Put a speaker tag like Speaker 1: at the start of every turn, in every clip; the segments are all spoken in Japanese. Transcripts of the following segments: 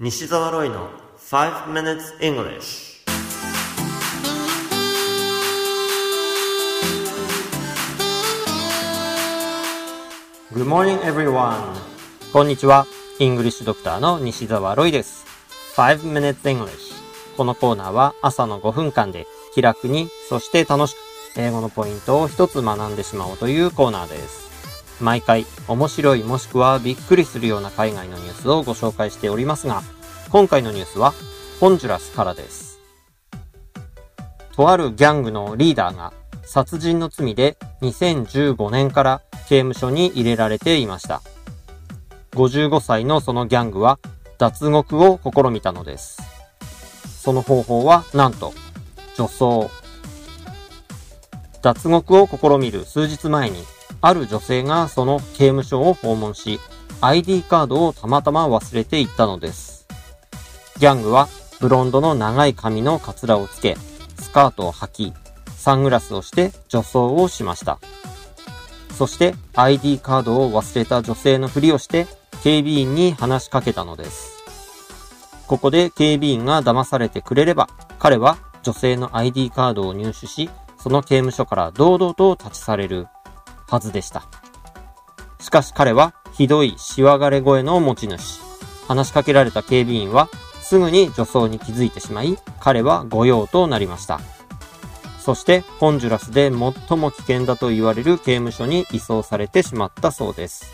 Speaker 1: 西澤ロイの5 minutes English Good morning everyone
Speaker 2: こんにちは。イングリッシュドクターの西澤ロイです。5 minutes English このコーナーは朝の5分間で気楽に、そして楽しく英語のポイントを一つ学んでしまおうというコーナーです。毎回面白いもしくはびっくりするような海外のニュースをご紹介しておりますが、今回のニュースはホンジュラスからです。とあるギャングのリーダーが殺人の罪で2015年から刑務所に入れられていました。55歳のそのギャングは脱獄を試みたのです。その方法はなんと女装。脱獄を試みる数日前にある女性がその刑務所を訪問し ID カードをたまたま忘れていったのです。ギャングはブロンドの長い髪のカツラをつけスカートを履きサングラスをして女装をしました。そして ID カードを忘れた女性のふりをして警備員に話しかけたのです。ここで警備員が騙されてくれれば、彼は女性の ID カードを入手し、その刑務所から堂々と立ち去れるはずでした。しかし彼はひどいしわがれ声の持ち主。話しかけられた警備員はすぐに女装に気づいてしまい、彼は御用となりました。そして、ホンジュラスで最も危険だと言われる刑務所に移送されてしまったそうです。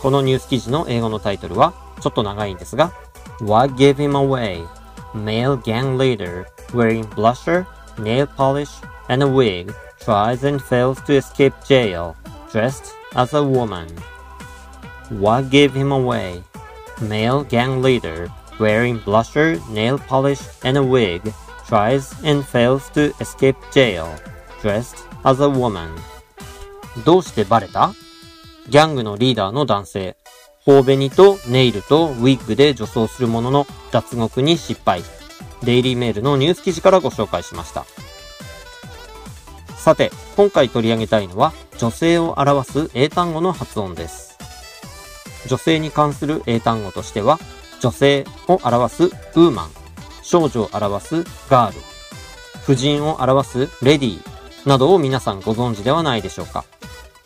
Speaker 2: このニュース記事の英語のタイトルは、ちょっと長いんですが、What gave him away? Male gang leader wearing blusher, nail polish, and a wig tries and fails to escape jail dressed as a woman. What gave him away? Male gang leader wearing blusher, nail polish, and a wig tries and fails to escape jail dressed as a woman. どうしてバレたギャングのリーダーの男性。頬紅とネイルとウィッグで女装するものの脱獄に失敗。デイリーメールのニュース記事からご紹介しました。さて、今回取り上げたいのは女性を表す英単語の発音です。女性に関する英単語としては、女性を表すウーマン、少女を表すガール、婦人を表すレディーなどを皆さんご存知ではないでしょうか。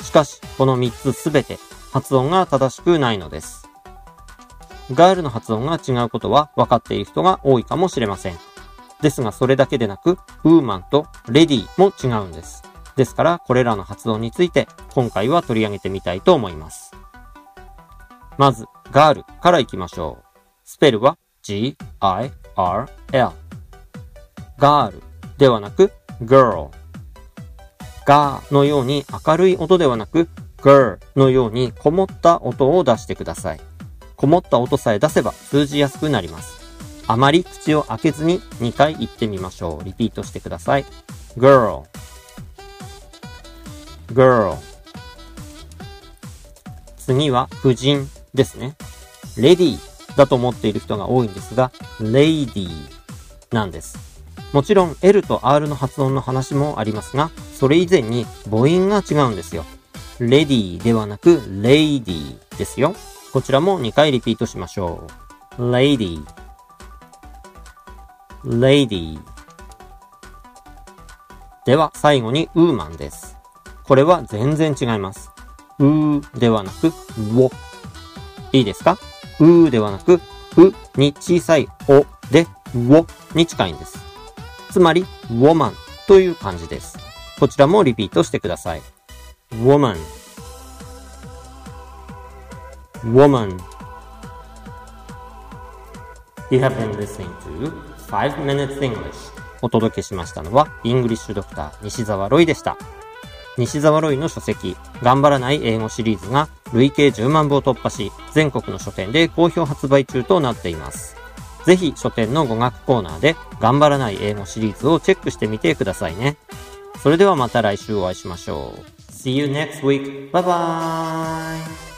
Speaker 2: しかし、この3つすべて発音が正しくないのです。ガールの発音が違うことは分かっている人が多いかもしれません。ですがそれだけでなく、ウーマンとレディも違うんです。ですから、これらの発音について今回は取り上げてみたいと思います。まず、ガールから行きましょう。スペルは G-I-R-L。ガールではなく girl。ガーのように明るい音ではなく girl のようにこもった音を出してください。こもった音さえ出せば通じやすくなります。あまり口を開けずに2回言ってみましょう。リピートしてください。girl girl 次は婦人ですね。レディーだと思っている人が多いんですが、lady なんです。もちろん L と R の発音の話もありますが、それ以前に母音が違うんですよ。レディーではなく、 lady ですよ。こちらも2回リピートしましょう。 lady。lady。では、最後に woman です。これは全然違います。うーではなく、ウォ。いいですか？うーではなく、うに小さいおで、ウォに近いんです。つまり、woman という漢字です。こちらもリピートしてください。woman woman You have been listening to 5 Minutes English お届けしましたのは、イングリッシュドクター西澤ロイでした。西澤ロイの書籍、頑張らない英語シリーズが累計10万部を突破し、全国の書店で好評発売中となっています。ぜひ書店の語学コーナーで頑張らない英語シリーズをチェックしてみてくださいね。それではまた来週お会いしましょう。See you next week. Bye bye!